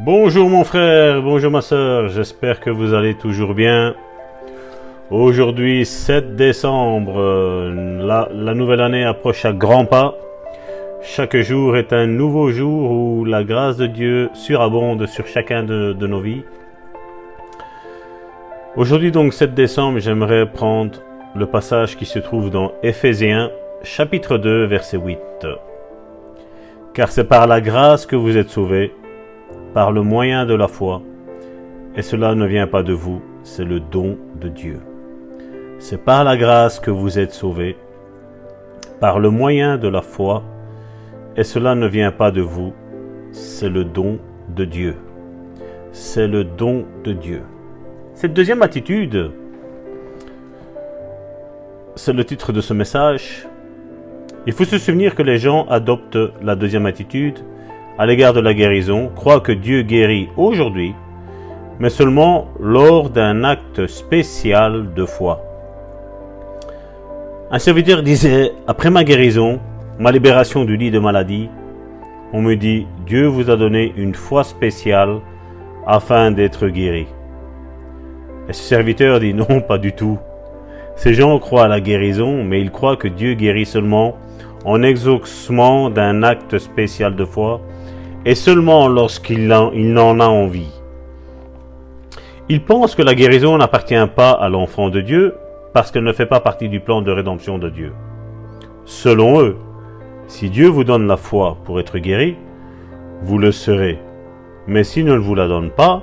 Bonjour mon frère, bonjour ma soeur, j'espère que vous allez toujours bien. Aujourd'hui 7 décembre, la, nouvelle année approche à grands pas. Chaque jour est un nouveau jour où la grâce de Dieu surabonde sur chacun de nos vies. Aujourd'hui donc 7 décembre, j'aimerais prendre le passage qui se trouve dans Éphésiens chapitre 2 verset 8. Car c'est par la grâce que vous êtes sauvés par le moyen de la foi, et cela ne vient pas de vous, c'est le don de Dieu. C'est par la grâce que vous êtes sauvés, par le moyen de la foi, et cela ne vient pas de vous, c'est le don de Dieu. C'est le don de Dieu. Cette deuxième attitude, c'est le titre de ce message. Il faut se souvenir que les gens adoptent la deuxième attitude à l'égard de la guérison, croient que Dieu guérit aujourd'hui, mais seulement lors d'un acte spécial de foi. Un serviteur disait, après ma guérison, ma libération du lit de maladie, on me dit, Dieu vous a donné une foi spéciale afin d'être guéri. Et ce serviteur dit, non, pas du tout. Ces gens croient à la guérison, mais ils croient que Dieu guérit seulement en exaucement d'un acte spécial de foi et seulement lorsqu'il n'en a envie. Ils pensent que la guérison n'appartient pas à l'enfant de Dieu parce qu'elle ne fait pas partie du plan de rédemption de Dieu. Selon eux, si Dieu vous donne la foi pour être guéri, vous le serez. Mais s'il ne vous la donne pas,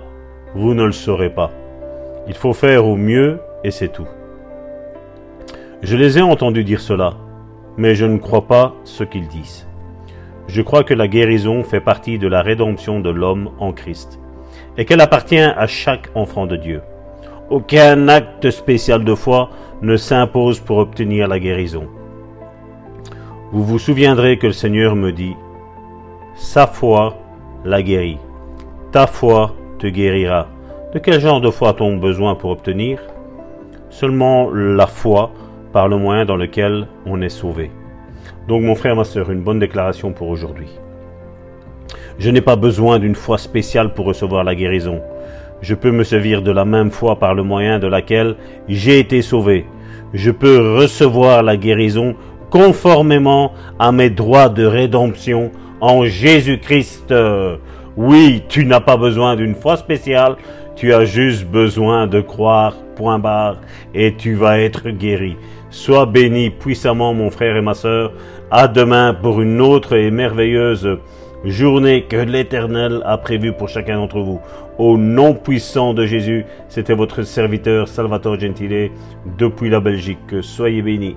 vous ne le serez pas. Il faut faire au mieux et c'est tout. Je les ai entendus dire cela, mais je ne crois pas ce qu'ils disent. Je crois que la guérison fait partie de la rédemption de l'homme en Christ et qu'elle appartient à chaque enfant de Dieu. Aucun acte spécial de foi ne s'impose pour obtenir la guérison. Vous vous souviendrez que le Seigneur me dit, Sa foi la guérit, ta foi te guérira. De quel genre de foi a-t-on besoin pour obtenir? Seulement la foi par le moyen dans lequel on est sauvé. Donc mon frère, ma soeur, une bonne déclaration pour aujourd'hui. Je n'ai pas besoin d'une foi spéciale pour recevoir la guérison. Je peux me servir de la même foi par le moyen de laquelle j'ai été sauvé. Je peux recevoir la guérison conformément à mes droits de rédemption en Jésus-Christ. Oui, tu n'as pas besoin d'une foi spéciale, tu as juste besoin de croire, point barre, et tu vas être guéri. Sois béni puissamment mon frère et ma sœur. À demain pour une autre et merveilleuse journée que l'Éternel a prévue pour chacun d'entre vous. Au nom puissant de Jésus, c'était votre serviteur Salvatore Gentile depuis la Belgique. Soyez bénis.